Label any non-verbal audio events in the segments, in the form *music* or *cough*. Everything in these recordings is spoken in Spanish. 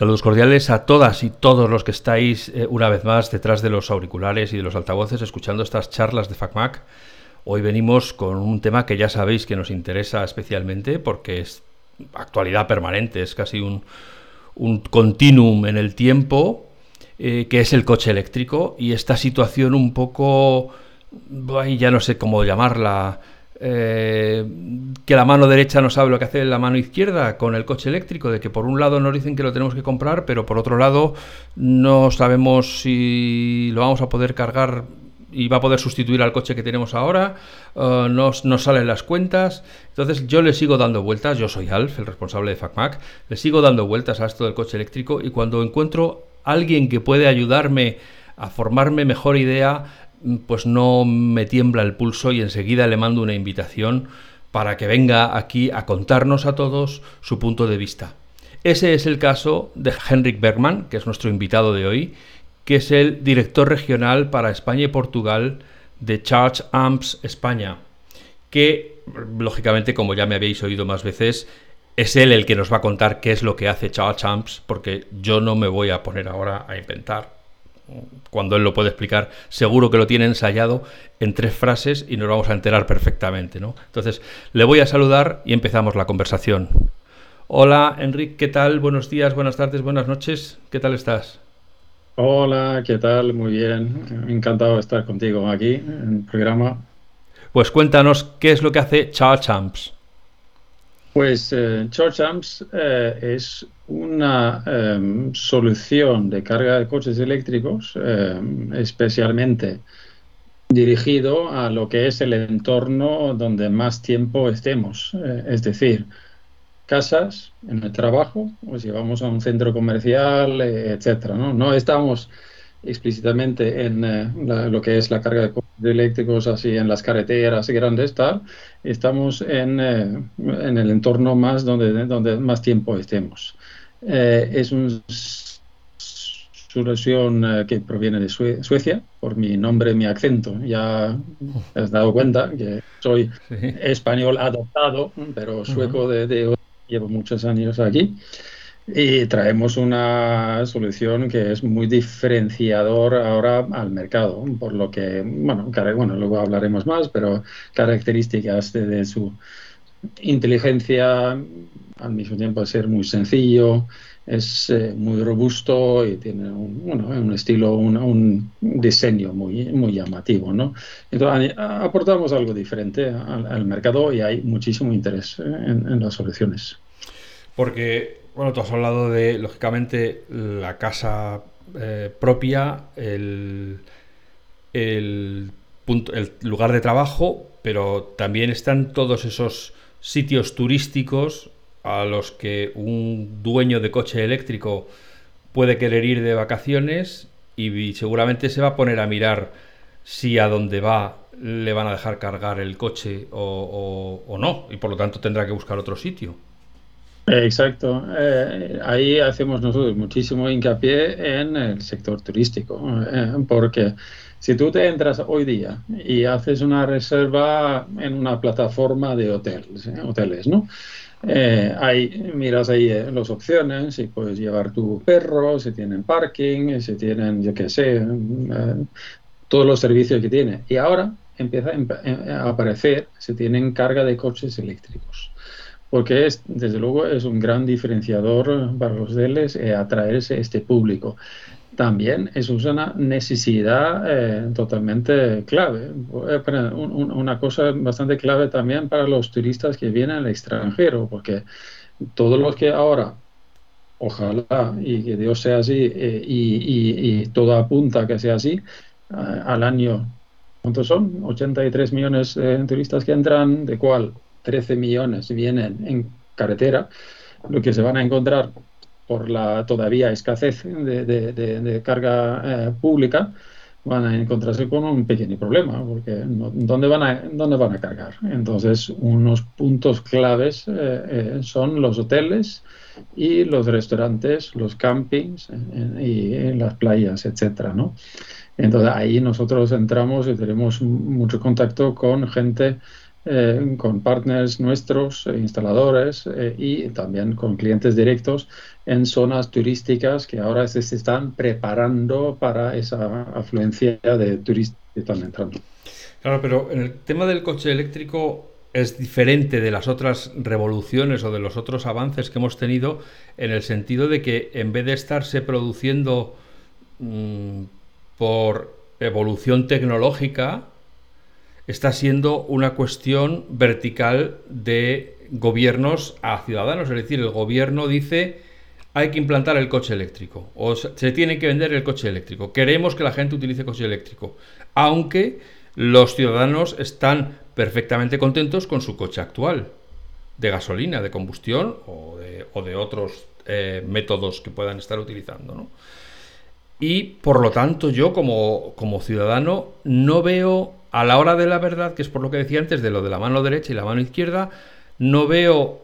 Saludos cordiales a todas y todos los que estáis eh, una vez más detrás de los auriculares y de los altavoces escuchando estas charlas de FacMac. Hoy venimos con un tema que ya sabéis que nos interesa especialmente porque es actualidad permanente, es casi un, continuum en el tiempo, eh, que es el coche eléctrico y esta situación un poco, ya no sé cómo llamarla, eh, que la mano derecha no sabe lo que hace la mano izquierda con el coche eléctrico, de que por un lado nos dicen que lo tenemos que comprar, pero por otro lado no sabemos si lo vamos a poder cargar y va a poder sustituir al coche que tenemos ahora, uh, no, salen las cuentas. Entonces yo le sigo dando vueltas, yo soy Alf, el responsable de FacMac, le sigo dando vueltas a esto del coche eléctrico y cuando encuentro alguien que puede ayudarme a formarme mejor idea, pues no me tiembla el pulso y enseguida le mando una invitación para que venga aquí a contarnos a todos su punto de vista. Ese es el caso de Henrik Bergman, que es nuestro invitado de hoy, que es el director regional para España y Portugal de Charge Amps España, que lógicamente, como ya me habéis oído más veces, es él el que nos va a contar qué es lo que hace Charge Amps, porque yo no me voy a poner ahora a inventar cuando él lo puede explicar, seguro que lo tiene ensayado en tres frases y nos vamos a enterar perfectamente. ¿no? Entonces, le voy a saludar y empezamos la conversación. Hola, Enrique, ¿qué tal? Buenos días, buenas tardes, buenas noches. ¿Qué tal estás? Hola, ¿qué tal? Muy bien. Encantado de estar contigo aquí en el programa. Pues cuéntanos qué es lo que hace Charles Champs. Pues eh, Amps eh, es una em, solución de carga de coches eléctricos em, especialmente dirigido a lo que es el entorno donde más tiempo estemos, eh, es decir, casas, en el trabajo, o si vamos a un centro comercial, etcétera. ¿no? no estamos explícitamente en eh, lo que es la carga de eléctricos así en las carreteras grandes tal estamos en, eh, en el entorno más donde, donde más tiempo estemos. Eh, es una solución que proviene de Suecia por mi nombre mi acento ya has dado cuenta que soy español adoptado pero sueco de, de, llevo muchos años aquí y traemos una solución que es muy diferenciador ahora al mercado, por lo que, bueno, luego hablaremos más, pero características de, su inteligencia, al mismo tiempo ser muy sencillo, es eh, muy robusto y tiene un, bueno, un estilo, un, diseño muy, muy llamativo. ¿no? Entonces, aportamos algo diferente al, mercado y hay muchísimo interés en, en las soluciones. Porque bueno, tú has hablado de, lógicamente, la casa eh, propia, el, lugar de trabajo, pero también están todos esos sitios turísticos a los que un dueño de coche eléctrico puede querer ir de vacaciones y seguramente se va a poner a mirar si a dónde va le van a dejar cargar el coche o no, y por lo tanto tendrá que buscar otro sitio. Exacto. Eh, ahí hacemos nosotros muchísimo hincapié en el sector turístico, eh, porque si tú te entras hoy día y haces una reserva en una plataforma de hoteles, eh, hoteles ¿no? ahí miras ahí las opciones y puedes llevar tu perro, si tienen parking, si tienen, yo qué sé, todos los servicios que tiene. Y ahora empieza a aparecer si tienen carga de coches eléctricos porque es, desde luego es un gran diferenciador para los DELES eh, atraerse este público. También es una necesidad eh, totalmente clave, eh, una cosa bastante clave también para los turistas que vienen al extranjero, porque todos los que ahora, ojalá y que Dios sea así, y, y, todo apunta que sea así, al año, ¿cuántos son? 83 millones de turistas que entran, de cuál 13 millones vienen en carretera, lo que se van a encontrar por la todavía escasez de, carga eh, pública, van a encontrarse con un pequeño problema, porque ¿dónde, van a, ¿dónde van a cargar? Entonces, unos puntos claves eh, eh, son los hoteles y los restaurantes, los campings y las playas, etcétera, ¿no? Entonces, ahí nosotros entramos y tenemos mucho contacto con gente eh, con partners nuestros, eh, instaladores eh, y también con clientes directos en zonas turísticas que ahora se están preparando para esa afluencia de turistas que están entrando. Claro, pero en el tema del coche eléctrico es diferente de las otras revoluciones o de los otros avances que hemos tenido en el sentido de que en vez de estarse produciendo mm, por evolución tecnológica, está siendo una cuestión vertical de gobiernos a ciudadanos. Es decir, el gobierno dice hay que implantar el coche eléctrico o se tiene que vender el coche eléctrico. Queremos que la gente utilice coche eléctrico, aunque los ciudadanos están perfectamente contentos con su coche actual, de gasolina, de combustión o de, otros eh, métodos que puedan estar utilizando. Y por lo tanto yo como, como ciudadano no veo a la hora de la verdad, que es por lo que decía antes de lo de la mano derecha y la mano izquierda, no veo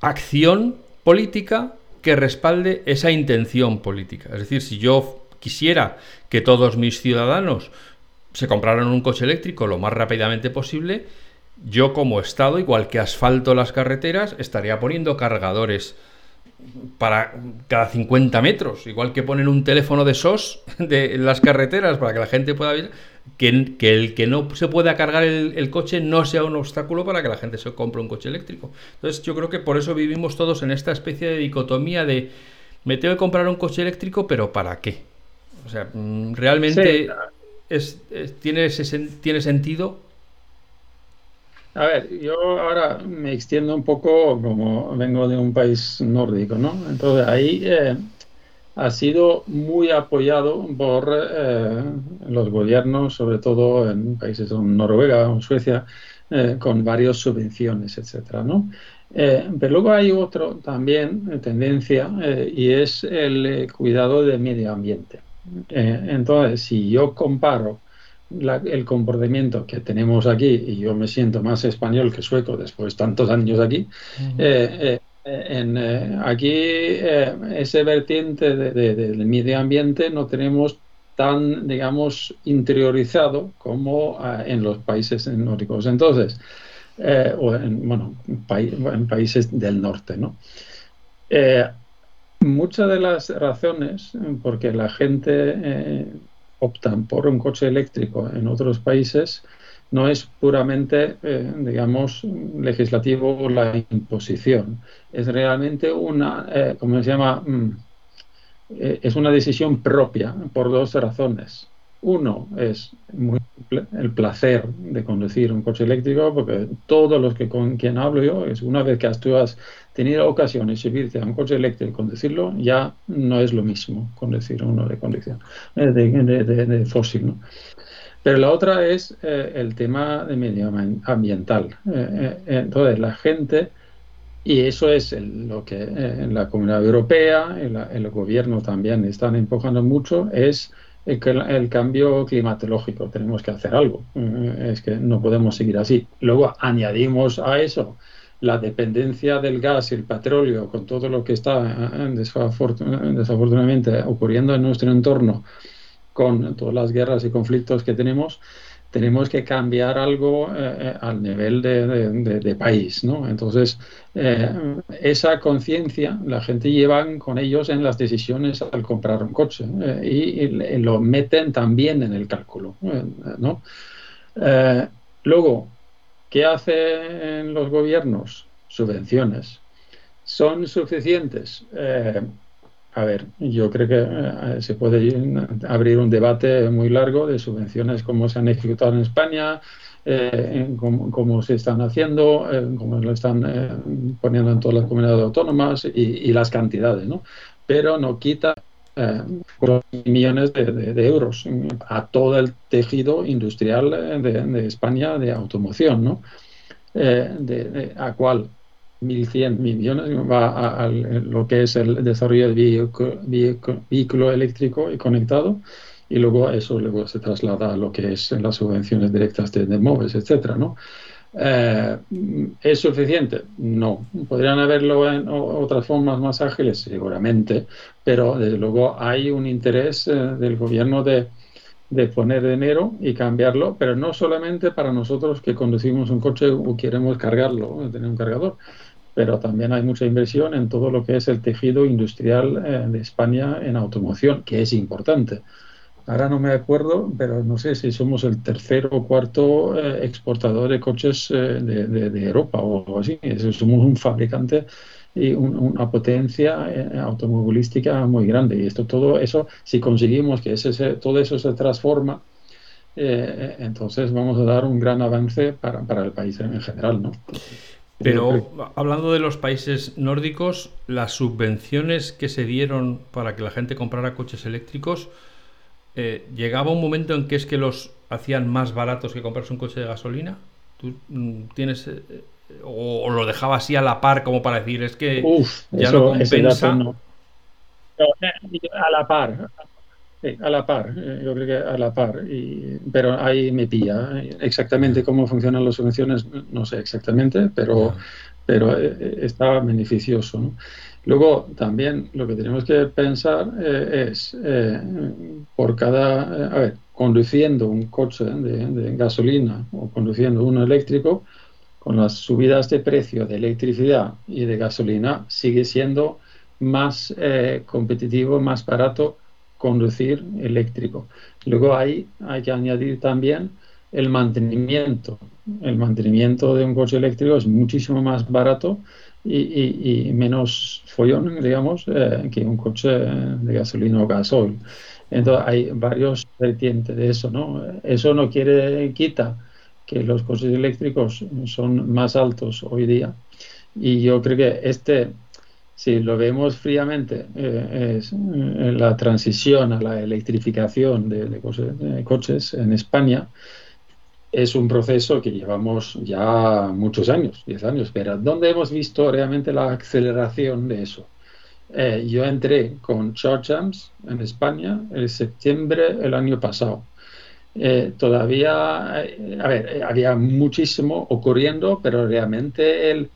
acción política que respalde esa intención política. Es decir, si yo quisiera que todos mis ciudadanos se compraran un coche eléctrico lo más rápidamente posible, yo como Estado, igual que asfalto las carreteras, estaría poniendo cargadores para cada 50 metros, igual que ponen un teléfono de SOS de, en las carreteras para que la gente pueda ver que, el que no se pueda cargar el, coche no sea un obstáculo para que la gente se compre un coche eléctrico. Entonces yo creo que por eso vivimos todos en esta especie de dicotomía de me tengo que comprar un coche eléctrico, pero ¿para qué? O sea, mm, realmente es, tiene, tiene sentido a ver, yo ahora me extiendo un poco como vengo de un país nórdico, ¿no? Entonces ahí eh, ha sido muy apoyado por eh, los gobiernos, sobre todo en países como Noruega o Suecia, eh, con varias subvenciones, etcétera, ¿no? pero luego hay otro también tendencia y es el cuidado del medio ambiente. entonces, si yo comparo el comportamiento que tenemos aquí, y yo me siento más español que sueco después de tantos años aquí, eh, eh, en, eh, aquí ese vertiente del medio ambiente no tenemos tan, digamos, interiorizado como en los países nórdicos. Entonces, o en, bueno, en países del norte, ¿no? muchas de las razones porque la gente optan por un coche eléctrico en otros países no es puramente, eh, digamos, legislativo la imposición. Es realmente una, eh, ¿cómo se llama? Mm, eh, es una decisión propia por dos razones. Uno es el placer de conducir un coche eléctrico, porque todos los que con quien hablo yo es una vez que tú has tenido ocasión de subirte a un coche eléctrico y conducirlo, ya no es lo mismo conducir uno de conducción eh, de, fósil. Pero la otra es eh, el tema de medio ambiental. Eh, entonces, la gente, y eso es lo que en la Comunidad Europea, el, el gobierno también están empujando mucho, es el, cambio climatológico. Tenemos que hacer algo. Eh, es que no podemos seguir así. Luego añadimos a eso la dependencia del gas y el petróleo con todo lo que está eh, desafortunadamente ocurriendo en nuestro entorno con todas las guerras y conflictos que tenemos, tenemos que cambiar algo eh, eh, al nivel de, país, ¿no? Entonces, eh, esa conciencia la gente lleva con ellos en las decisiones al comprar un coche y, lo meten también en el cálculo, ¿no? luego, ¿qué hacen los gobiernos? Subvenciones. ¿Son suficientes? A ver, yo creo que eh, se puede abrir un debate muy largo de subvenciones, cómo se han ejecutado en España, eh, cómo, se están haciendo, eh, cómo lo están poniendo en todas las comunidades autónomas y, las cantidades, ¿no? Pero no quita millones de, euros a todo el tejido industrial de, España de automoción, ¿no? a cual 1.100 millones va a, lo que es el desarrollo del vehículo, eléctrico y conectado y luego eso luego se traslada a lo que es las subvenciones directas de, móviles, etcétera, ¿no? Eh, ¿Es suficiente? No. ¿Podrían haberlo en otras formas más ágiles? Seguramente, pero desde luego hay un interés eh, del gobierno de de poner dinero y cambiarlo, pero no solamente para nosotros que conducimos un coche o queremos cargarlo, tener un cargador, pero también hay mucha inversión en todo lo que es el tejido industrial eh, de España en automoción, que es importante. Ahora no me acuerdo, pero no sé si somos el tercer o cuarto eh, exportador de coches eh, de, Europa o algo así. Somos un fabricante y una potencia automovilística muy grande. Y esto, todo eso, si conseguimos que ese, todo eso se transforma, entonces vamos a dar un gran avance para, para el país en general, ¿no? Pero hablando de los países nórdicos, las subvenciones que se dieron para que la gente comprara coches eléctricos, eh, ¿llegaba un momento en que es que los hacían más baratos que comprarse un coche de gasolina? ¿Tú mm, tienes eh, o, lo dejaba así a la par como para decir es que ya no compensa? Eh, a la par, Sí, a la par, eh, yo creo que a la par, y, pero ahí me pilla. Exactamente cómo funcionan las subvenciones, no sé exactamente, pero, pero eh, eh, está beneficioso. Luego, también lo que tenemos que pensar es, por cada, a ver, conduciendo un coche de, gasolina o conduciendo uno eléctrico, con las subidas de precio de electricidad y de gasolina, sigue siendo más competitivo, más barato conducir eléctrico. Luego ahí hay que añadir también el mantenimiento. El mantenimiento de un coche eléctrico es muchísimo más barato y, menos follón, digamos, eh, que un coche de gasolina o gasoil. Entonces hay varios vertientes de eso, ¿no? Eso no quiere, quita que los coches eléctricos son más altos hoy día. Y yo creo que este si lo vemos fríamente, eh, es eh, la transición a la electrificación de, coches, en España es un proceso que llevamos ya muchos años, 10 años, pero ¿dónde hemos visto realmente la aceleración de eso? Eh, yo entré con Charge en España en septiembre del año pasado. todavía, había muchísimo ocurriendo, pero realmente el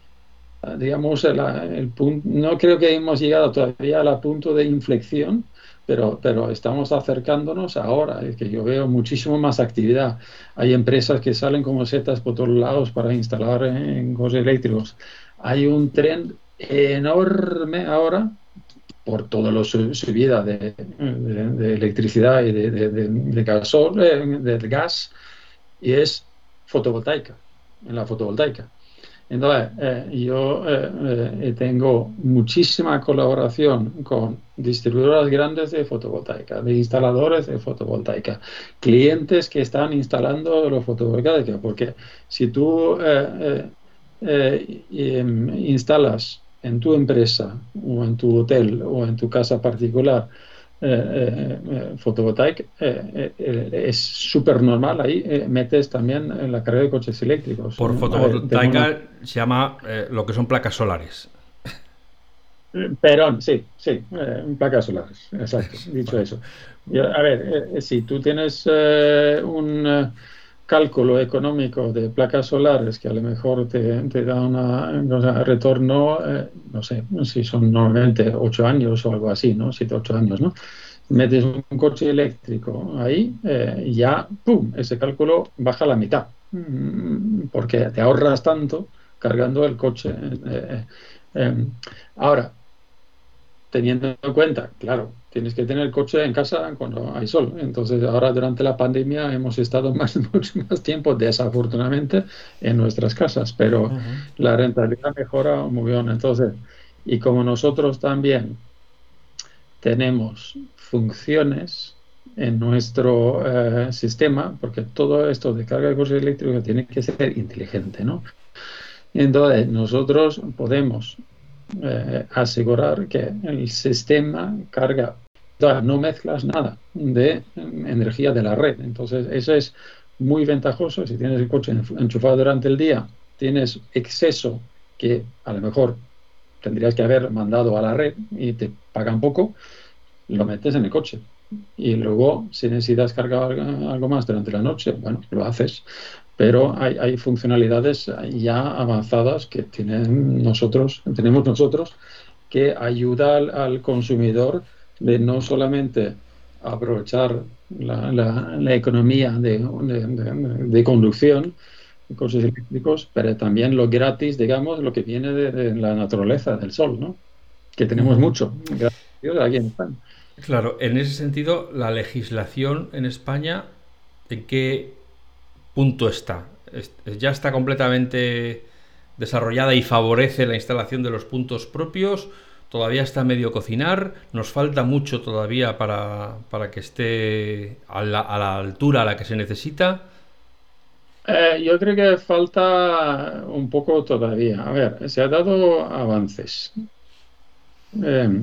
digamos, el, punto, no creo que hemos llegado todavía al punto de inflexión, pero, pero estamos acercándonos ahora, es que yo veo muchísimo más actividad. Hay empresas que salen como setas por todos lados para instalar en coches eléctricos. Hay un tren enorme ahora por toda la subida de, de, electricidad y de, eh, de gas, y es fotovoltaica, en la fotovoltaica. Entonces, eh, yo eh, eh, tengo muchísima colaboración con distribuidoras grandes de fotovoltaica, de instaladores de fotovoltaica, clientes que están instalando los fotovoltaica, porque si tú em, instalas en tu empresa o en tu hotel o en tu casa particular fotovoltaica eh, es súper normal. Ahí metes también en la carga de coches eléctricos. Por fotovoltaica se llama lo que son placas solares. Perón, sí, sí, placas solares, exacto, *laughs* dicho eso. A ver, si tú tienes un cálculo económico de placas solares que a lo mejor te, da una, retorno, eh, no sé, si son normalmente 8 años o algo así, ¿no? 7, 8 años, ¿no? Metes un coche eléctrico ahí, eh, ya, ¡pum!, ese cálculo baja a la mitad, mm, porque te ahorras tanto cargando el coche. Eh, ahora, teniendo en cuenta, claro, tienes que tener el coche en casa cuando hay sol. Entonces, ahora durante la pandemia hemos estado *laughs* más, mucho más tiempo, desafortunadamente, en nuestras casas, pero la rentabilidad mejora muy bien. Entonces, y como nosotros también tenemos funciones en nuestro eh, sistema, porque todo esto de carga de coche eléctrico tiene que ser inteligente, ¿no? Entonces, nosotros podemos eh, asegurar que el sistema carga, no mezclas nada de energía de la red. Entonces, eso es muy ventajoso. Si tienes el coche enchufado durante el día, tienes exceso que a lo mejor tendrías que haber mandado a la red y te pagan poco, lo metes en el coche. Y luego, si necesitas cargar algo más durante la noche, bueno, lo haces pero hay, funcionalidades ya avanzadas que tienen nosotros, tenemos nosotros que ayuda al, consumidor de no solamente aprovechar la, economía de, conducción de coches eléctricos, pero también lo gratis, digamos, lo que viene de, la naturaleza, del sol, ¿no? Que tenemos mucho, gracias aquí en España. Claro, en ese sentido, la legislación en España, ¿en qué punto está? ¿Ya está completamente desarrollada y favorece la instalación de los puntos propios? Todavía está medio cocinar, nos falta mucho todavía para, que esté a la, altura a la que se necesita. Eh, yo creo que falta un poco todavía. A ver, se ha dado avances. Eh,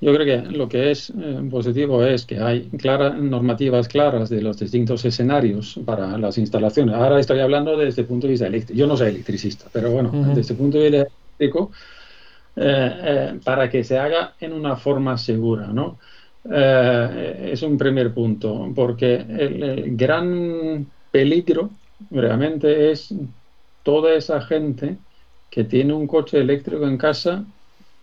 yo creo que lo que es eh, positivo es que hay normativas claras de los distintos escenarios para las instalaciones. Ahora estoy hablando desde el punto de vista eléctrico. Yo no soy electricista, pero bueno, desde el punto de vista eléctrico, eh, eh, para que se haga en una forma segura, ¿no? Eh, es un primer punto, porque el, gran peligro realmente es toda esa gente que tiene un coche eléctrico en casa,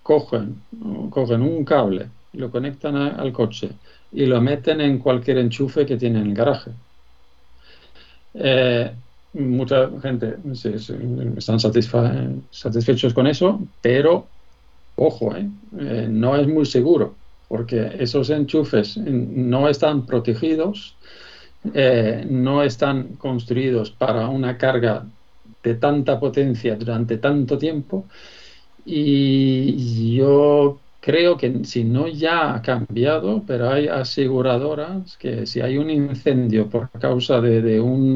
cogen, cogen un cable, lo conectan al coche y lo meten en cualquier enchufe que tiene en el garaje. mucha gente están satisfechos con eso, pero Ojo, ¿eh? ¿eh? no es muy seguro, porque esos enchufes no están protegidos, eh, no están construidos para una carga de tanta potencia durante tanto tiempo. Y yo creo que si no ya ha cambiado, pero hay aseguradoras que si hay un incendio por causa de, de un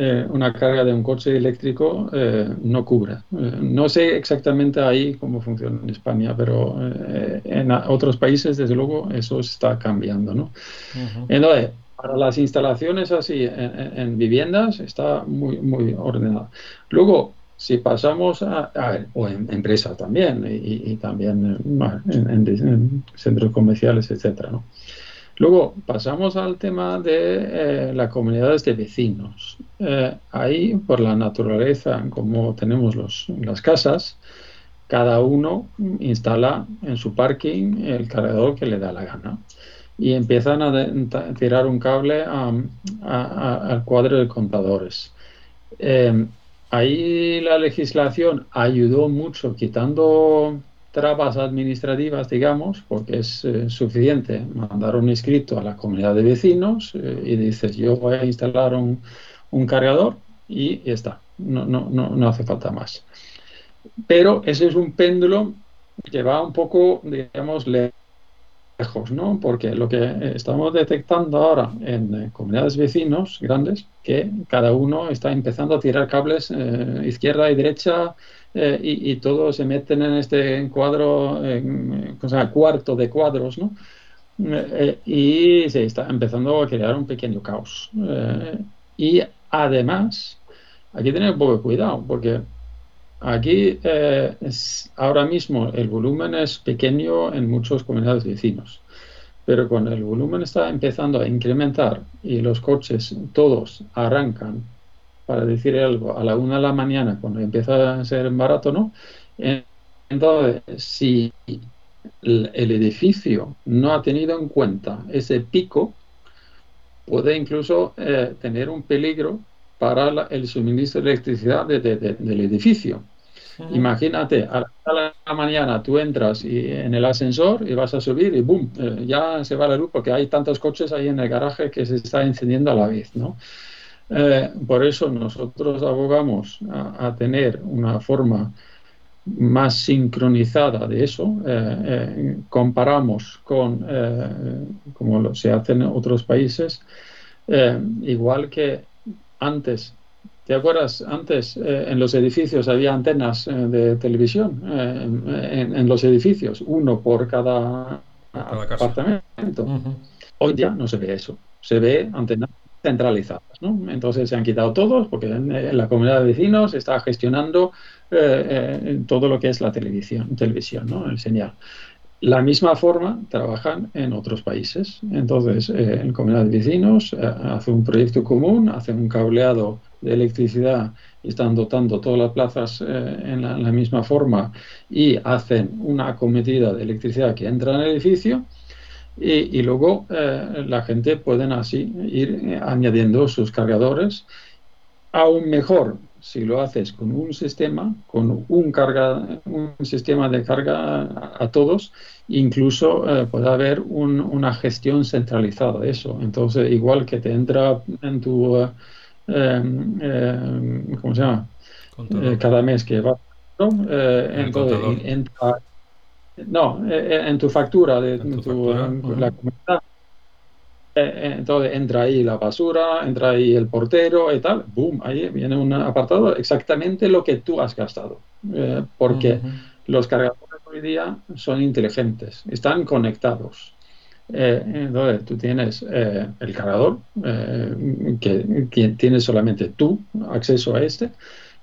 eh, eh, una carga de un coche eléctrico eh, no cubra. Eh, no sé exactamente ahí cómo funciona en España, pero en otros países, desde luego, eso está cambiando. ¿no? Entonces, para las instalaciones así en, viviendas está muy, muy ordenado. Luego, si pasamos a, o en empresas también, y, también en, en, centros comerciales, etcétera, ¿no? Luego pasamos al tema de eh, las comunidades de vecinos. Eh, ahí, por la naturaleza, como tenemos las casas, cada uno instala en su parking el cargador que le da la gana y empiezan a, tirar un cable al cuadro de contadores. Eh, ahí la legislación ayudó mucho quitando trabas administrativas, digamos, porque es eh, suficiente mandar un escrito a la comunidad de vecinos eh, y dices, yo voy a instalar un, cargador y ya está, no, no, no, no, hace falta más. Pero ese es un péndulo que va un poco, digamos, lejos, ¿no? Porque lo que estamos detectando ahora en eh, comunidades vecinos grandes, que cada uno está empezando a tirar cables izquierda y derecha, eh, y, todos se meten en este cuadro, en, o sea, cuarto de cuadros, ¿no? Eh, y se está empezando a crear un pequeño caos. Eh, y además, aquí tener un poco de cuidado, porque aquí ahora mismo el volumen es pequeño en muchas comunidades vecinos. Pero cuando el volumen está empezando a incrementar y los coches todos arrancan para decir algo, a la una de la mañana, cuando empieza a ser barato, ¿no? Entonces, si el edificio no ha tenido en cuenta ese pico, puede incluso eh, tener un peligro para el suministro de electricidad del edificio. Imagínate, a la mañana tú entras y, en el ascensor y vas a subir y ¡boom! Eh, ya se va la luz porque hay tantos coches ahí en el garaje que se está encendiendo a la vez, ¿no? Eh, por eso nosotros abogamos a, tener una forma más sincronizada de eso. Eh, eh, comparamos con como se hace en otros países, igual que antes. ¿Te acuerdas? Antes en los edificios había antenas de televisión en, los edificios, uno por cada, apartamento. Hoy ya no se ve eso. Se ve antenas centralizadas. ¿no? Entonces se han quitado todos porque en, la comunidad de vecinos está gestionando eh, eh, todo lo que es la televisión, televisión ¿no? señal. La misma forma trabajan en otros países. Entonces, eh, en comunidad de vecinos hace un proyecto común, hace un cableado de electricidad y están dotando todas las plazas en la, misma forma y hacen una acometida de electricidad que entra en el edificio Y, luego la gente pueden así ir añadiendo sus cargadores. Aún mejor si lo haces con un sistema, con un, carga, un sistema de carga a, todos, incluso puede haber una gestión centralizada de eso. Entonces, igual que te entra en tu, ¿cómo se llama? cada mes que va eh, en, no, eh, en tu factura de tu, la comunidad. Eh, entonces entra ahí la basura, entra ahí el portero y tal, boom, ahí viene un apartado exactamente lo que tú has gastado. porque los cargadores hoy día son inteligentes, están conectados. entonces tú tienes el cargador, que, que tienes solamente tú acceso a este,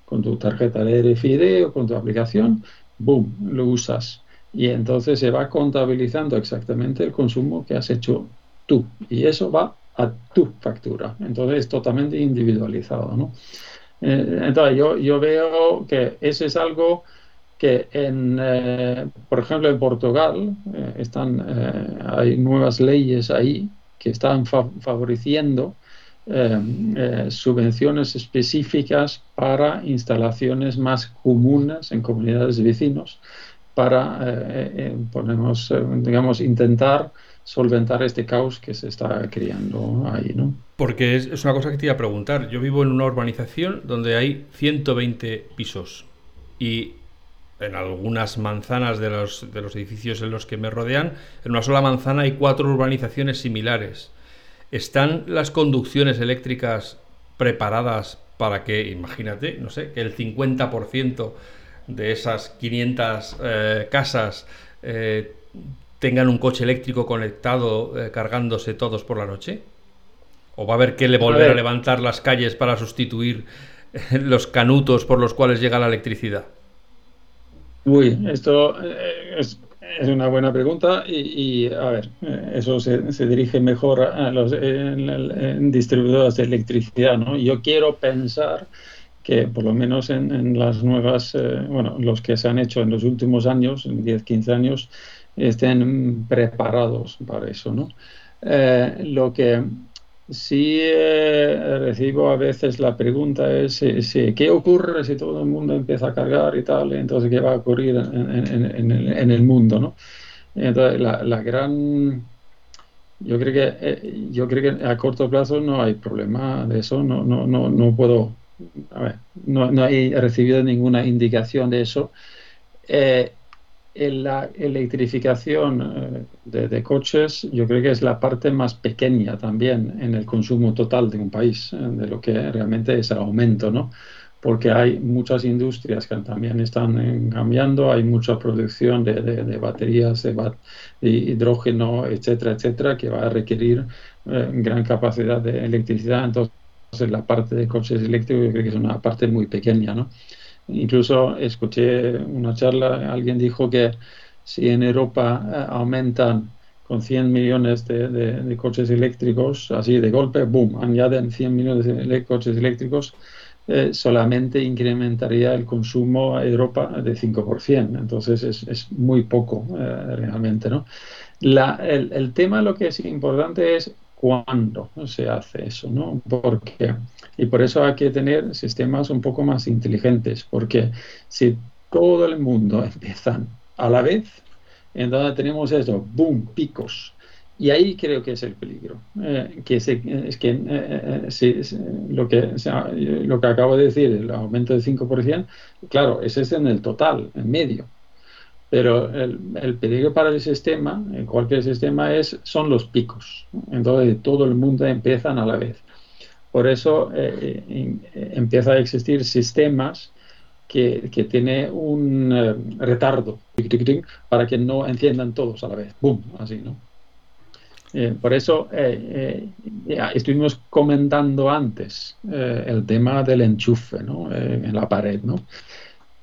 con tu tarjeta de RFID o con tu aplicación, boom, lo usas. Y entonces se va contabilizando exactamente el consumo que has hecho tú. Y eso va a tu factura. Entonces es totalmente individualizado. Eh, entonces yo, yo, veo que eso es algo que en, eh, por ejemplo, en Portugal eh, están, hay nuevas leyes ahí que están favoreciendo subvenciones específicas para instalaciones más comunes en comunidades de vecinos para, eh, ponemos, digamos, intentar solventar este caos que se está creando ahí, ¿no? Porque es, es, una cosa que te iba a preguntar. Yo vivo en una urbanización donde hay 120 pisos y en algunas manzanas de los, de los edificios en los que me rodean, en una sola manzana hay cuatro urbanizaciones similares. ¿Están las conducciones eléctricas preparadas para que, imagínate, no sé, que el 50% de esas 500 eh, casas eh, tengan un coche eléctrico conectado eh, cargándose todos por la noche? ¿O va a haber que le volver a, levantar las calles para sustituir los canutos por los cuales llega la electricidad? Uy, esto es es una buena pregunta y, a ver, eso se, dirige mejor a los en, distribuidores de electricidad, ¿no? Yo quiero pensar que por lo menos en, las nuevas, eh, bueno, los que se han hecho en los últimos años, en 10, 15 años, estén preparados para eso, ¿no? Eh, lo que Sí eh, recibo a veces la pregunta es ¿qué ocurre si todo el mundo empieza a cargar y tal? Entonces, ¿qué va a ocurrir en, el, mundo? ¿no? Entonces, la, gran... Yo creo, que, eh, yo creo que a corto plazo no hay problema de eso, no, no, no, no puedo... No, he recibido ninguna indicación de eso. Eh, la electrificación eh, de, coches yo creo que es la parte más pequeña también en el consumo total de un país, eh, de lo que realmente es el aumento, ¿no? Porque hay muchas industrias que también están cambiando, hay mucha producción de, baterías, de, hidrógeno, etcétera, etcétera, que va a requerir gran capacidad de electricidad. Entonces, la parte de coches eléctricos yo creo que es una parte muy pequeña, ¿no? Incluso escuché una charla, alguien dijo que si en Europa eh, aumentan con 100 millones de, coches eléctricos, así de golpe, boom, añaden 100 millones de coches eléctricos, eh, solamente incrementaría el consumo a Europa de 5%. Entonces es, muy poco eh, realmente. ¿no? el, el, tema lo que es importante es cuándo se hace eso, ¿no? Porque, y por eso hay que tener sistemas un poco más inteligentes, porque si todo el mundo *laughs* empieza a la vez, entonces tenemos eso, boom, picos. Y ahí creo que es el peligro. Eh, que es que eh, eh, lo, que lo que acabo de decir, el aumento del 5%, claro, ese es en el total, en medio. Pero el, el, peligro para el sistema, en cualquier sistema, es, son los picos. Entonces todo el mundo empiezan a la vez. Por eso eh, eh, empieza a existir sistemas que, que tienen un eh, retardo para que no enciendan todos a la vez. ¡Bum! Así, ¿no? por eso estuvimos comentando antes el tema del enchufe ¿no? en la pared. ¿no?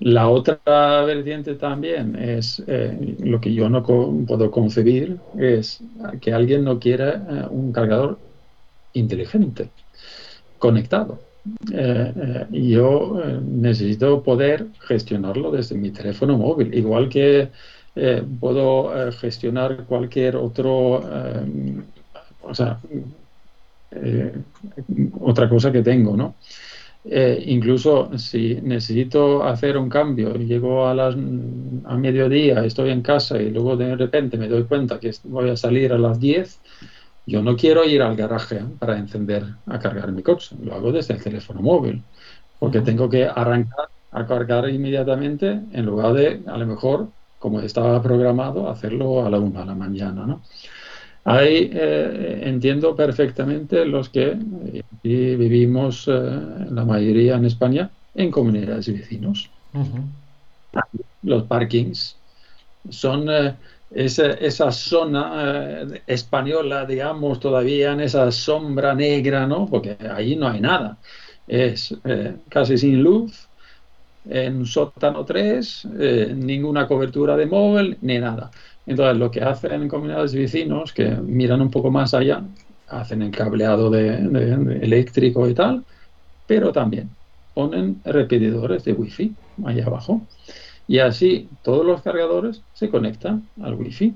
La otra vertiente también es eh, lo que yo no puedo concebir, es que alguien no quiera eh, un cargador inteligente, conectado. Eh, yo necesito poder gestionarlo desde mi teléfono móvil, igual que puedo gestionar cualquier otro, o sea, otra cosa que tengo, ¿no? Eh, incluso si necesito hacer un cambio llego a, las, a mediodía, estoy en casa y luego de repente me doy cuenta que voy a salir a las 10, yo no quiero ir al garaje para encender a cargar mi coche, lo hago desde el teléfono móvil, porque tengo que arrancar a cargar inmediatamente en lugar de, a lo mejor, como estaba programado, hacerlo a la una de la mañana. ¿no? Ahí eh, entiendo perfectamente los que vivimos, eh, la mayoría en España, en comunidades de vecinos. Los parkings son eh, esa, zona española, digamos, todavía en esa sombra negra, ¿no? Porque ahí no hay nada. Es casi sin luz, en sótano 3, ninguna cobertura de móvil, ni nada. Entonces, lo que hacen en comunidades de vecinos, que miran un poco más allá, hacen el cableado de, eléctrico y tal, pero también ponen repetidores de wifi allá abajo. Y así todos los cargadores se conectan al wifi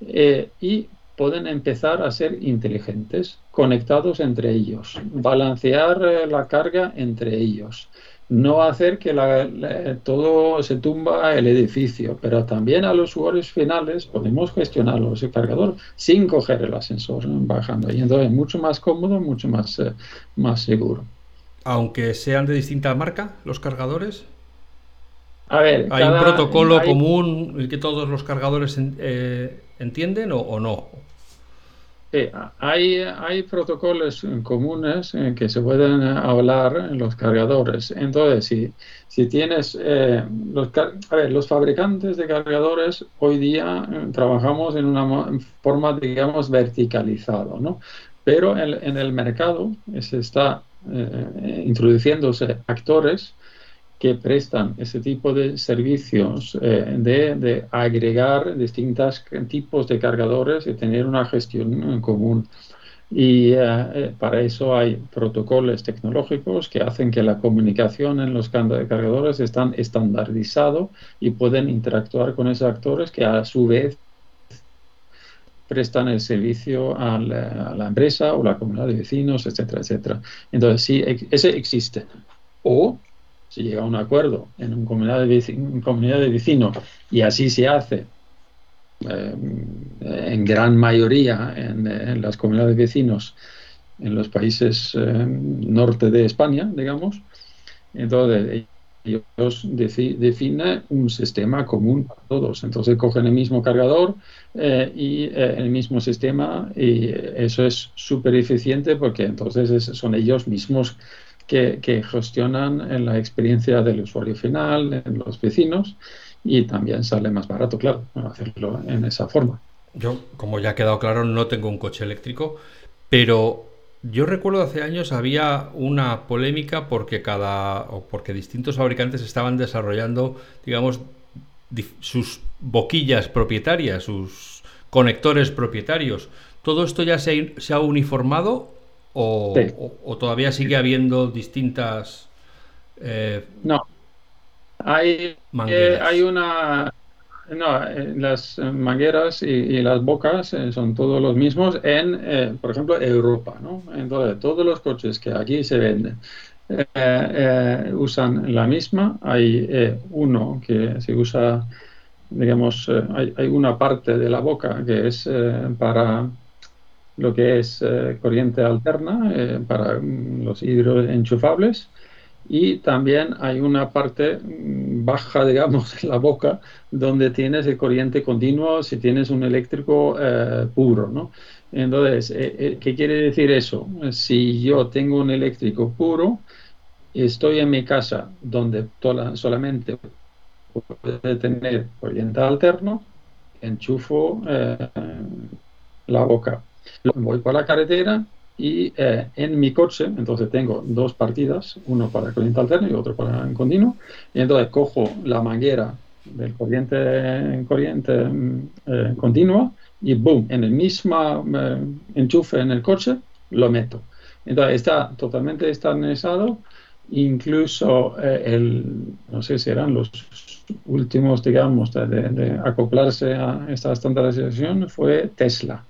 eh, y pueden empezar a ser inteligentes, conectados entre ellos, balancear eh, la carga entre ellos, no hacer que todo se tumba el edificio, pero también a los usuarios finales podemos gestionarlo ese cargador sin coger el ascensor bajando. Y entonces es mucho más cómodo, mucho más, eh, más seguro. Aunque sean de distinta marca los cargadores. A ver, ¿Hay un protocolo común que todos los cargadores eh, entienden o no? Sí, hay, hay protocolos comunes en que se pueden hablar en los cargadores. Entonces, si, si tienes eh, los, a ver, los fabricantes de cargadores hoy día eh, trabajamos en una forma, digamos, verticalizado, ¿no? Pero en, en el mercado se está eh, introduciéndose actores que prestan ese tipo de servicios eh, de, agregar distintos tipos de cargadores y tener una gestión en común. Y eh, eh, para eso hay protocolos tecnológicos que hacen que la comunicación en los cargadores están estandarizados y pueden interactuar con esos actores que a su vez prestan el servicio a la, empresa o la comunidad de vecinos, etcétera, etcétera. Entonces, sí, ese existe. O se llega a un acuerdo en una comunidad de, comunidad de vecinos y así se hace eh, en gran mayoría en, las comunidades de vecinos en los países eh, norte de España, digamos, entonces ellos definen un sistema común para todos. Entonces cogen el mismo cargador eh, y el mismo sistema y eso es súper eficiente porque entonces son ellos mismos que, gestionan en la experiencia del usuario final, en los vecinos, y también sale más barato, claro, hacerlo en esa forma. Yo, como ya ha quedado claro, no tengo un coche eléctrico, pero yo recuerdo hace años había una polémica porque cada o porque distintos fabricantes estaban desarrollando, digamos, sus boquillas propietarias, sus conectores propietarios. ¿Todo esto ya se ha uniformado o, todavía sigue habiendo distintas... Eh, no, hay, eh, hay una... No, eh, las mangueras y, las bocas son todos los mismos en, por ejemplo, Europa. ¿no? Entonces, todos los coches que aquí se venden usan la misma. Hay uno que se usa, digamos, hay, hay, una parte de la boca que es para lo que es eh, corriente alterna eh, para mm, los hidroenchufables y también hay una parte mm, baja, *laughs* digamos, en la boca donde tienes el corriente continuo si tienes un eléctrico eh, puro, ¿no? Entonces, ¿qué quiere decir eso? Si yo tengo un eléctrico puro, estoy en mi casa donde solamente puede tener corriente alterno, enchufo la boca voy por la carretera y eh, en mi coche, entonces tengo dos partidas, uno para corriente alterna y otro para en continuo, y entonces cojo la manguera del corriente, corriente mm, eh, continua y boom, en el mismo eh, enchufe en el coche lo meto. Entonces está totalmente estandarizado incluso eh, el, no sé si eran los últimos, digamos, de, acoplarse a esta estandarización fue Tesla.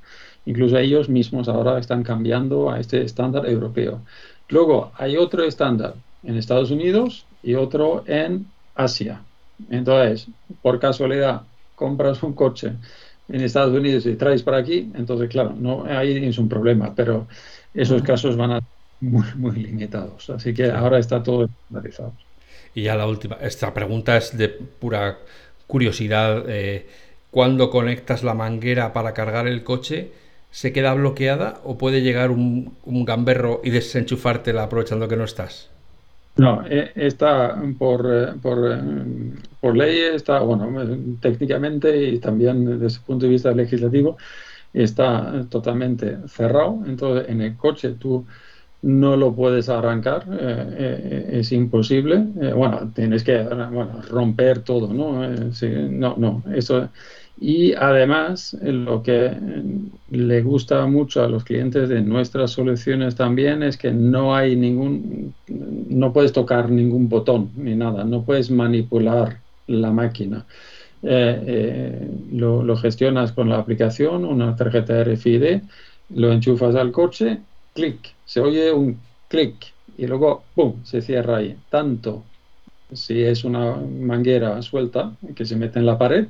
Incluso ellos mismos ahora están cambiando a este estándar europeo. Luego hay otro estándar en Estados Unidos y otro en Asia. Entonces, por casualidad, compras un coche en Estados Unidos y traes para aquí, entonces, claro, no ahí es un problema, pero esos casos van a ser muy, muy limitados. Así que ahora está todo estandarizado. Y ya la última, esta pregunta es de pura curiosidad. Eh, ¿Cuándo conectas la manguera para cargar el coche? ¿Se queda bloqueada o puede llegar un, un gamberro y desenchufártela aprovechando que no estás? No, eh, está por, eh, por, por, ley, está, bueno, técnicamente y también desde el punto de vista legislativo, está totalmente cerrado. Entonces, en el coche tú no lo puedes arrancar, eh, eh, es imposible. Eh, bueno, tienes que romper todo, ¿no? no, no, eso. Y además, lo que le gusta mucho a los clientes de nuestras soluciones también es que no hay ningún, no puedes tocar ningún botón ni nada, no puedes manipular la máquina. lo, lo gestionas con la aplicación, una tarjeta RFID, lo enchufas al coche clic, se oye un clic y luego, ¡pum!, se cierra ahí. Tanto si es una manguera suelta que se mete en la pared,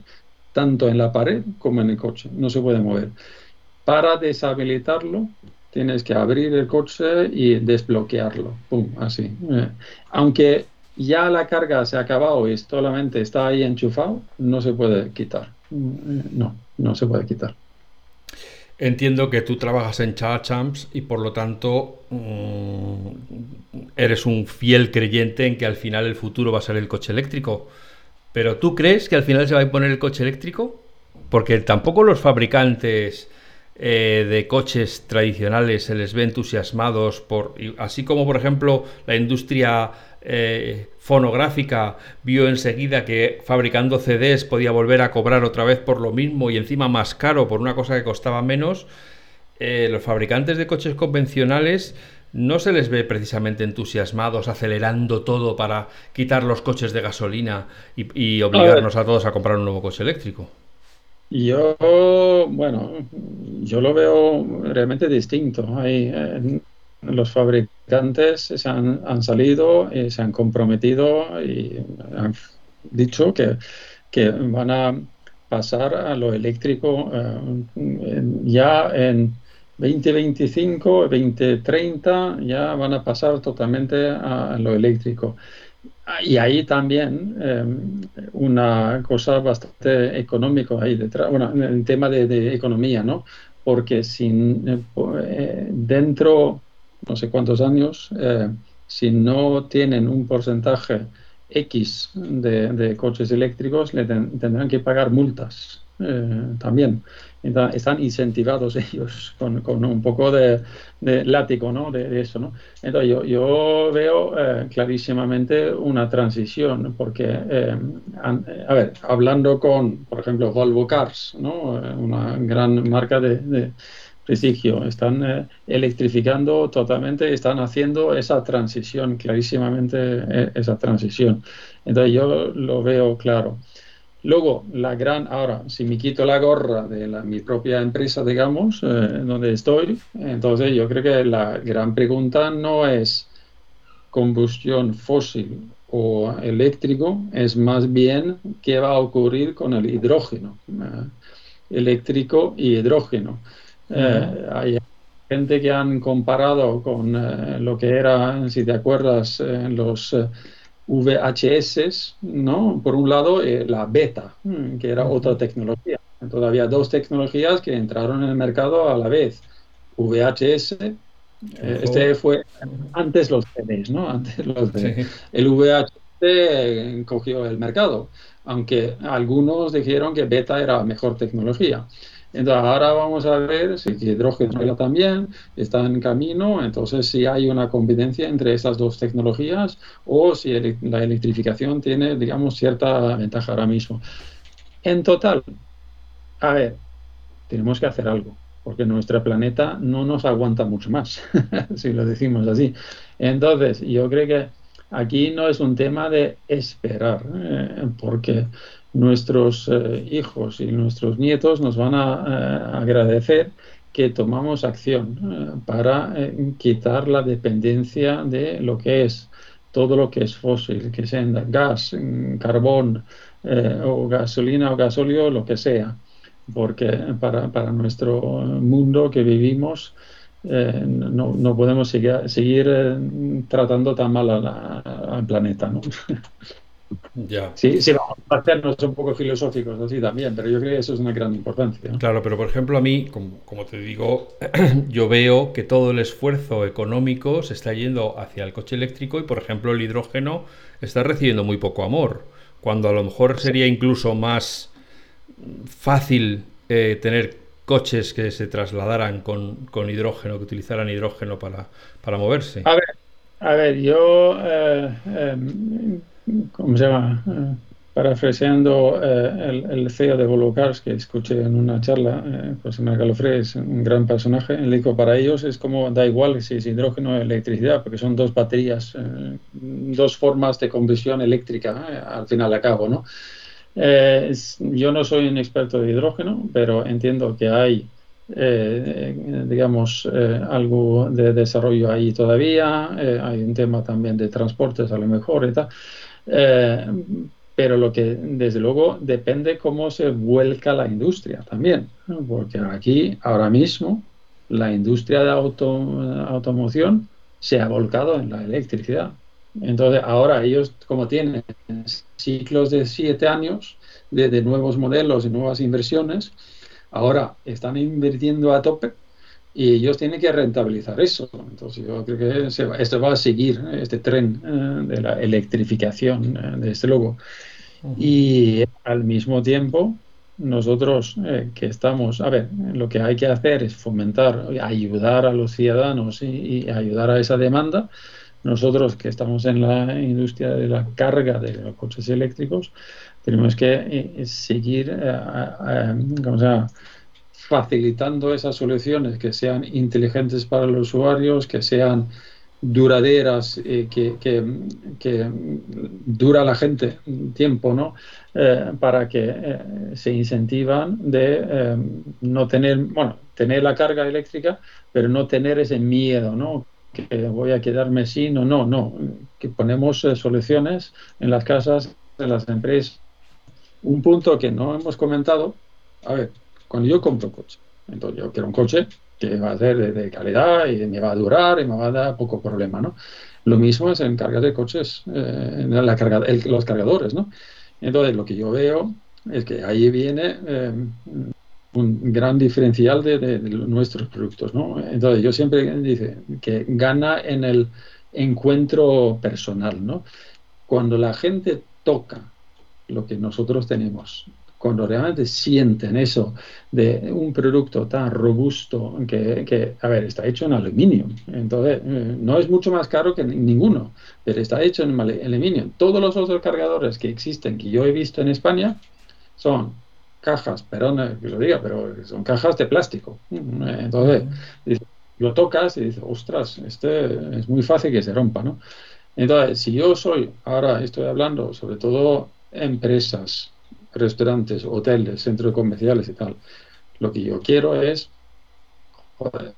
tanto en la pared como en el coche, no se puede mover. Para deshabilitarlo, tienes que abrir el coche y desbloquearlo, ¡pum!, así. Eh, aunque ya la carga se ha acabado y solamente está ahí enchufado, no se puede quitar. Eh, no, no se puede quitar. Entiendo que tú trabajas en Champs y por lo tanto mm, eres un fiel creyente en que al final el futuro va a ser el coche eléctrico. Pero ¿tú crees que al final se va a imponer el coche eléctrico? Porque tampoco los fabricantes eh, de coches tradicionales se les ve entusiasmados por, así como por ejemplo la industria eh, fonográfica vio enseguida que fabricando CDs podía volver a cobrar otra vez por lo mismo y encima más caro por una cosa que costaba menos, eh, los fabricantes de coches convencionales no se les ve precisamente entusiasmados acelerando todo para quitar los coches de gasolina y, obligarnos a, todos a comprar un nuevo coche eléctrico. Yo, bueno, yo lo veo realmente distinto. Hay, eh, los fabricantes se han, salido y se han comprometido y han dicho que, van a pasar a lo eléctrico eh, ya en 2025, 2030, ya van a pasar totalmente a lo eléctrico. Y ahí también eh, una cosa bastante económica ahí detrás, bueno, en el tema de, economía, ¿no? Porque sin, eh, dentro no sé cuántos años, eh, si no tienen un porcentaje X de, coches eléctricos, le tendrán que pagar multas eh, también. Están incentivados *laughs* ellos con, un poco de, látigo ¿no? de, eso. ¿no? Entonces yo, yo veo eh, clarísimamente una transición, porque, a ver, hablando con, por ejemplo, Volvo Cars, ¿no? una gran marca de prestigio, están eh, electrificando totalmente, están haciendo esa transición, clarísimamente eh, esa transición. Entonces yo lo veo claro. Luego, la gran, ahora, si me quito la gorra de mi propia empresa, digamos, eh, donde estoy, entonces yo creo que la gran pregunta no es combustión fósil o eléctrico, es más bien qué va a ocurrir con el hidrógeno, eléctrico y hidrógeno. Eh, hay gente que han comparado con eh, lo que era, si te acuerdas, eh, los VHS, ¿no? Por un lado, la beta, mm, que era otra tecnología. Entonces había dos tecnologías que entraron en el mercado a la vez. VHS, este fue antes los CDs, ¿no? Antes los El VHS cogió el mercado, aunque algunos dijeron que beta era mejor tecnología. Entonces, ahora vamos a ver si hidrógeno también está en camino, entonces si hay una competencia entre esas dos tecnologías o si la electrificación tiene, digamos, cierta ventaja ahora mismo. En total, a ver, tenemos que hacer algo, porque nuestro planeta no nos aguanta mucho más, *laughs* si lo decimos así. Entonces, yo creo que aquí no es un tema de esperar, eh, porque nuestros eh, hijos y nuestros nietos nos van a agradecer que tomamos acción para quitar la dependencia de lo que es todo lo que es fósil, que sea gas, carbón o gasolina o gasóleo, lo que sea porque para, para nuestro mundo que vivimos eh, no, no, podemos seguir, seguir eh, tratando tan mal al planeta. *laughs* Ya. Sí, sí, vamos a hacernos un poco filosóficos así también, pero yo creo que eso es una gran importancia. Claro, pero por ejemplo a mí, como, como, te digo, *clears throat* yo veo que todo el esfuerzo económico se está yendo hacia el coche eléctrico y por ejemplo el hidrógeno está recibiendo muy poco amor, cuando a lo mejor sería incluso más fácil eh, tener coches que se trasladaran con, con, hidrógeno, que utilizaran hidrógeno para, para moverse? A ver, a ver yo, eh, eh, ¿cómo se llama? Eh, parafraseando el, el, CEO de Volocars que escuché en una charla, José Manuel Galofré es un gran personaje, él dijo, para ellos es como, da igual si es hidrógeno o electricidad, porque son dos baterías, dos formas de conversión eléctrica, al final al cabo, ¿no? Eh, yo no soy un experto de hidrógeno, pero entiendo que hay, eh, digamos, eh, algo de desarrollo ahí todavía. hay un tema también de transportes a lo mejor y tal. Pero lo que, desde luego, depende cómo se vuelca la industria también. Porque aquí, ahora mismo, la industria de auto, automoción se ha volcado en la electricidad. Entonces, ahora ellos, como tienen ciclos de siete años de, nuevos modelos y nuevas inversiones, ahora están invirtiendo a tope y ellos tienen que rentabilizar eso. Entonces, yo creo que esto va a seguir, este tren eh, de la electrificación eh, de este logo. Y al mismo tiempo, nosotros eh, que estamos, a ver, lo que hay que hacer es fomentar, ayudar a los ciudadanos y ayudar a esa demanda nosotros que estamos en la industria de la carga de los coches eléctricos, tenemos que eh, seguir eh, facilitando esas soluciones que sean inteligentes para los usuarios, que sean duraderas, eh, que, dura la gente tiempo, ¿no? para que se incentivan de no tener, bueno, tener la carga eléctrica, pero no tener ese miedo, ¿no? que voy a quedarme sin o no, no, que ponemos eh, soluciones en las casas, en las empresas. Un punto que no hemos comentado, a ver, cuando yo compro coche, entonces yo quiero un coche que va a ser de, calidad y me va a durar y me va a dar poco problema, ¿no? Lo mismo es en cargas de coches, eh, los cargadores, ¿no? Entonces lo que yo veo es que ahí viene eh, un gran diferencial de, nuestros productos. ¿no? Entonces, yo siempre dice que gana en el encuentro personal. ¿no? Cuando la gente toca lo que nosotros tenemos, cuando realmente sienten eso de un producto tan robusto que, a ver, está hecho en aluminio. Entonces, eh, no es mucho más caro que ninguno, pero está hecho en aluminio. Todos los otros cargadores que existen, que yo he visto en España, son cajas, perdón que lo diga, pero son cajas de plástico. Entonces, lo tocas y dices, ostras, este es muy fácil que se rompa, ¿no? Entonces, si yo soy, ahora estoy hablando sobre todo empresas, restaurantes, hoteles, centros comerciales y tal, lo que yo quiero es, joder,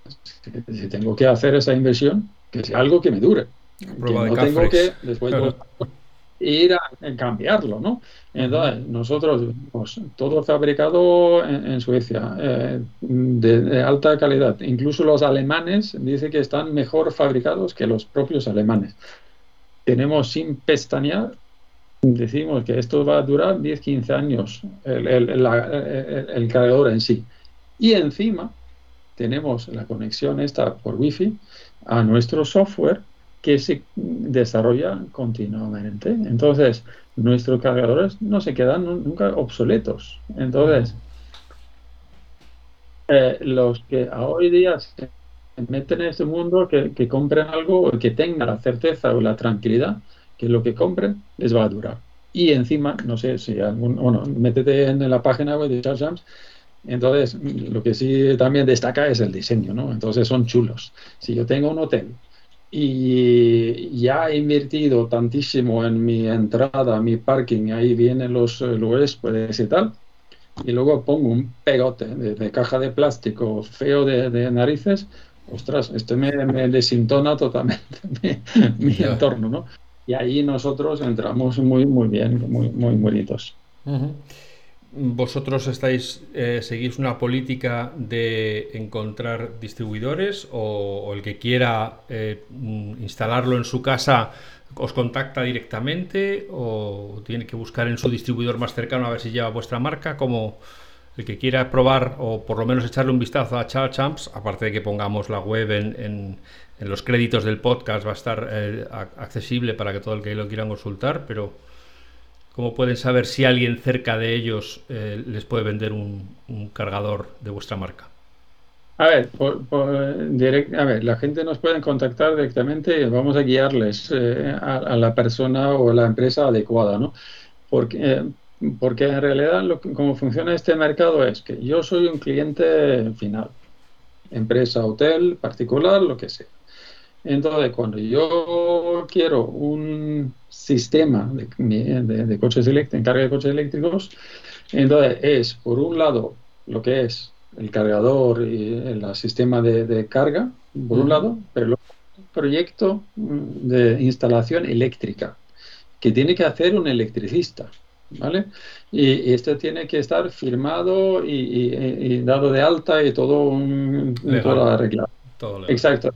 si tengo que hacer esa inversión, que sea algo que me dure. Que no tengo que después ir a, cambiarlo, ¿no? Entonces, nosotros pues, todo fabricado en, Suecia, eh, de, alta calidad. Incluso los alemanes dice que están mejor fabricados que los propios alemanes. Tenemos sin pestañear, decimos que esto va a durar 10-15 años, el, cargador en sí. Y encima tenemos la conexión esta por Wi-Fi a nuestro software que se desarrolla continuamente. Entonces, nuestros cargadores no se quedan nunca obsoletos. Entonces, eh, los que hoy día se meten en este mundo, que compren algo o que tengan la certeza o la tranquilidad que lo que compren les va a durar. Y encima, no sé si algún, bueno, métete en la página web de Charles entonces lo que sí también destaca es el diseño, ¿no? Entonces son chulos. Si yo tengo un hotel y ya he invertido tantísimo en mi entrada, mi parking, ahí vienen los, huéspedes y tal, y luego pongo un pegote de, caja de plástico feo de, narices, ostras, esto me, desintona totalmente *laughs* mi, entorno, ¿no? Y ahí nosotros entramos muy, muy bien, muy, muy bonitos. Vosotros estáis eh, seguís una política de encontrar distribuidores o, el que quiera eh, instalarlo en su casa os contacta directamente o tiene que buscar en su distribuidor más cercano a ver si lleva vuestra marca como el que quiera probar o por lo menos echarle un vistazo a Charles Champs aparte de que pongamos la web en, los créditos del podcast va a estar eh, accesible para que todo el que lo quiera consultar pero ¿Cómo pueden saber si alguien cerca de ellos eh, les puede vender un, cargador de vuestra marca? A ver, a ver, la gente nos puede contactar directamente y vamos a guiarles eh, a, la persona o la empresa adecuada, ¿no? Porque, porque en realidad lo como funciona este mercado es que yo soy un cliente final, empresa, hotel, particular, lo que sea. Entonces, cuando yo quiero un sistema de, coches eléctricos, carga de coches eléctricos, entonces es, por un lado, lo que es el cargador y el sistema de, carga, por un lado, pero luego un proyecto mm, de instalación eléctrica que tiene que hacer un electricista. ¿Vale? Y, esto tiene que estar firmado y, dado de alta y todo, un, todo arreglado. Exacto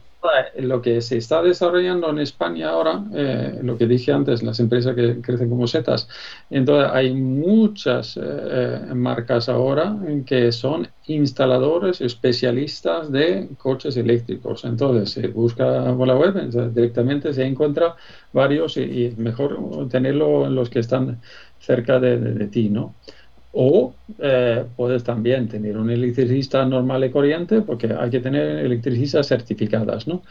lo que se está desarrollando en España ahora, eh, lo que dije antes, las empresas que crecen como setas, entonces hay muchas eh, eh, marcas ahora que son instaladores especialistas de coches eléctricos. Entonces se busca por la web, directamente se encuentra varios y, es mejor tenerlo en los que están cerca de, de ti, ¿no? O eh, puedes también tener un electricista normal y corriente, porque hay que tener electricistas certificadas, ¿no?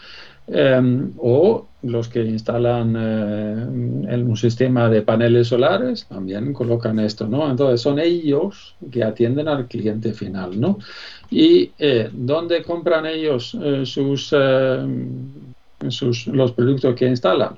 Em, o los que instalan eh, en un sistema de paneles solares también colocan esto, ¿no? Entonces son ellos que atienden al cliente final, ¿no? Y eh, ¿dónde compran ellos sus, sus, los productos que instalan?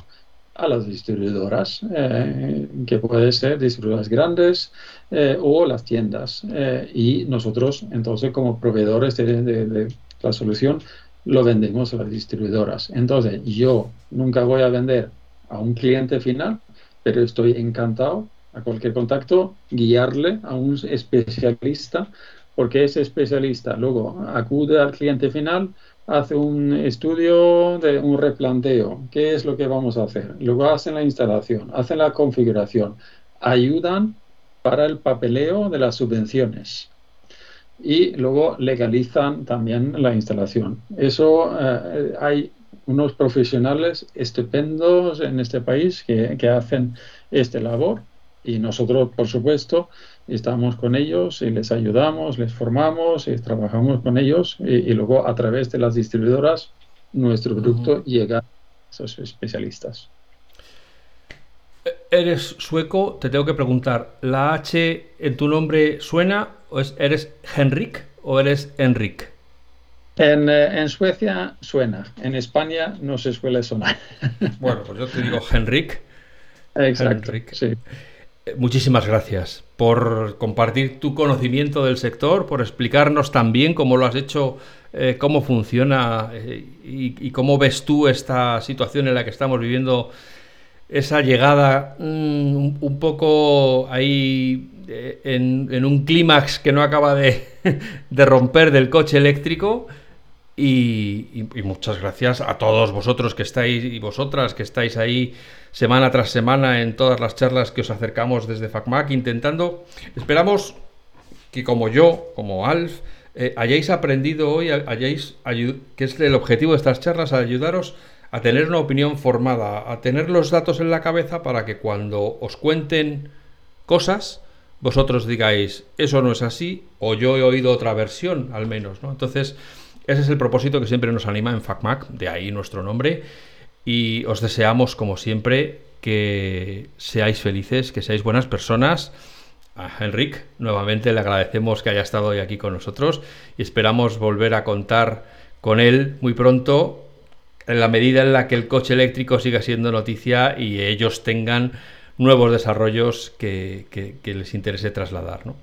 A las distribuidoras, eh, que pueden ser distribuidoras grandes eh, o las tiendas. Eh, y nosotros, entonces, como proveedores de, la solución, lo vendemos a las distribuidoras. Entonces, yo nunca voy a vender a un cliente final, pero estoy encantado a cualquier contacto guiarle a un especialista, porque ese especialista luego acude al cliente final hace un estudio de un replanteo. ¿Qué es lo que vamos a hacer? Luego hacen la instalación, hacen la configuración, ayudan para el papeleo de las subvenciones y luego legalizan también la instalación. Eso eh, hay unos profesionales estupendos en este país que, que hacen este labor y nosotros, por supuesto, estamos con ellos y les ayudamos, les formamos y trabajamos con ellos y, luego a través de las distribuidoras nuestro producto llega a esos especialistas. Eres sueco, te tengo que preguntar, ¿la H en tu nombre suena o es, eres Henrik o eres Enrik? En, eh, en, Suecia suena, en España no se suele sonar. Bueno, pues yo te digo Henrik. *laughs* Exacto. Sí. Muchísimas gracias por compartir tu conocimiento del sector, por explicarnos también cómo lo has hecho, eh, cómo funciona eh, y, cómo ves tú esta situación en la que estamos viviendo, esa llegada mm, un poco ahí eh, en, un clímax que no acaba de, *laughs* de romper del coche eléctrico. Y, muchas gracias a todos vosotros que estáis y vosotras que estáis ahí semana tras semana en todas las charlas que os acercamos desde FacMac, intentando, esperamos que como yo, como Alf, eh, hayáis aprendido hoy, hayáis, que es el objetivo de estas charlas, ayudaros a tener una opinión formada, a tener los datos en la cabeza para que cuando os cuenten cosas, vosotros digáis, eso no es así, o yo he oído otra versión, al menos, ¿no? Entonces, ese es el propósito que siempre nos anima en FacMac, de ahí nuestro nombre. Y os deseamos, como siempre, que seáis felices, que seáis buenas personas. A Henrik, nuevamente le agradecemos que haya estado hoy aquí con nosotros y esperamos volver a contar con él muy pronto, en la medida en la que el coche eléctrico siga siendo noticia y ellos tengan nuevos desarrollos que, les interese trasladar. ¿no?